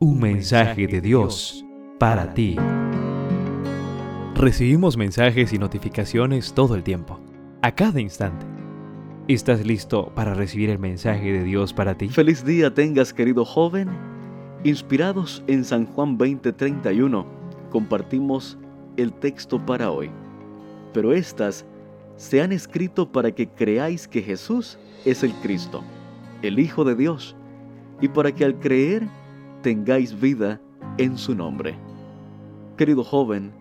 Un mensaje de Dios para ti. Recibimos mensajes y notificaciones todo el tiempo, a cada instante. ¿Estás listo para recibir el mensaje de Dios para ti? Feliz día tengas, querido joven. Inspirados en San Juan 20:31, compartimos el texto para hoy. Pero estas se han escrito para que creáis que Jesús es el Cristo, el Hijo de Dios, y para que al creer tengáis vida en su nombre. Querido joven,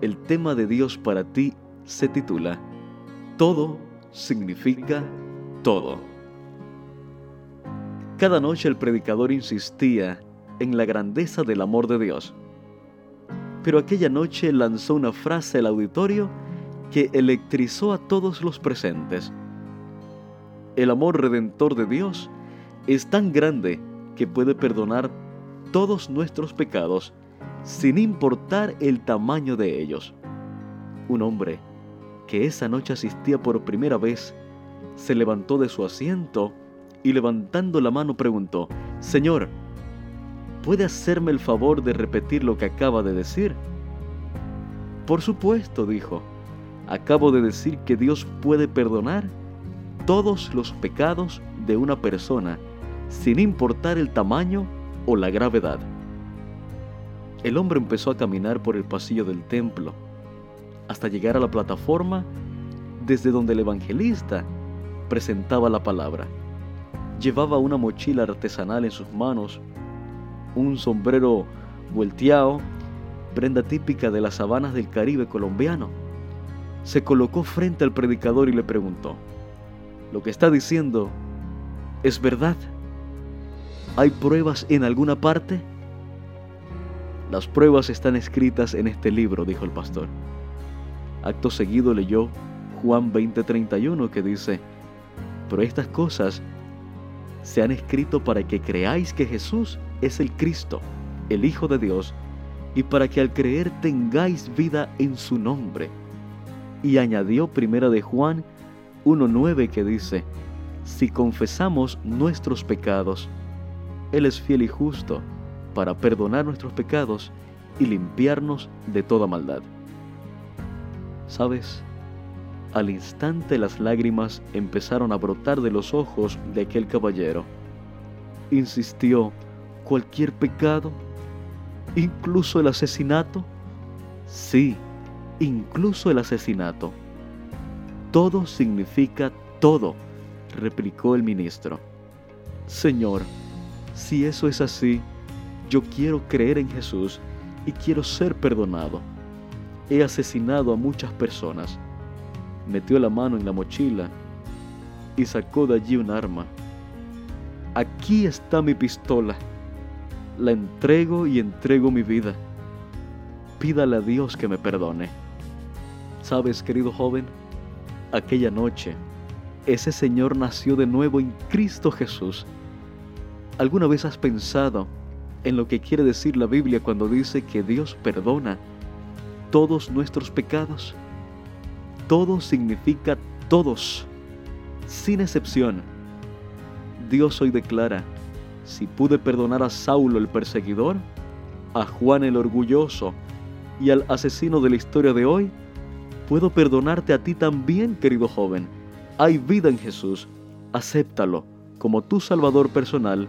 el tema de Dios para ti se titula Todo significa todo. Cada noche el predicador insistía en la grandeza del amor de Dios. Pero aquella noche lanzó una frase al auditorio que electrizó a todos los presentes. El amor redentor de Dios es tan grande que puede perdonar todos nuestros pecados sin importar el tamaño de ellos. Un hombre que esa noche asistía por primera vez se levantó de su asiento y levantando la mano preguntó, Señor, ¿puede hacerme el favor de repetir lo que acaba de decir? Por supuesto, dijo, acabo de decir que Dios puede perdonar todos los pecados de una persona sin importar el tamaño o la gravedad. El hombre empezó a caminar por el pasillo del templo hasta llegar a la plataforma desde donde el evangelista presentaba la palabra. Llevaba una mochila artesanal en sus manos, un sombrero volteado, prenda típica de las sabanas del Caribe colombiano. Se colocó frente al predicador y le preguntó, ¿lo que está diciendo es verdad? ¿Hay pruebas en alguna parte? Las pruebas están escritas en este libro, dijo el pastor. Acto seguido leyó Juan 20:31 que dice, pero estas cosas se han escrito para que creáis que Jesús es el Cristo, el Hijo de Dios, y para que al creer tengáis vida en su nombre. Y añadió primera de Juan 1:9 que dice, si confesamos nuestros pecados, él es fiel y justo para perdonar nuestros pecados y limpiarnos de toda maldad. ¿Sabes? Al instante las lágrimas empezaron a brotar de los ojos de aquel caballero. Insistió, ¿cualquier pecado? ¿Incluso el asesinato? Sí, incluso el asesinato. Todo significa todo, replicó el ministro. Señor, si eso es así, yo quiero creer en Jesús y quiero ser perdonado. He asesinado a muchas personas. Metió la mano en la mochila y sacó de allí un arma. Aquí está mi pistola. La entrego y entrego mi vida. Pídale a Dios que me perdone. ¿Sabes, querido joven? Aquella noche, ese Señor nació de nuevo en Cristo Jesús ¿Alguna vez has pensado en lo que quiere decir la Biblia cuando dice que Dios perdona todos nuestros pecados? Todo significa todos, sin excepción. Dios hoy declara, si pude perdonar a Saulo el perseguidor, a Juan el orgulloso y al asesino de la historia de hoy, puedo perdonarte a ti también, querido joven. Hay vida en Jesús, acéptalo como tu Salvador personal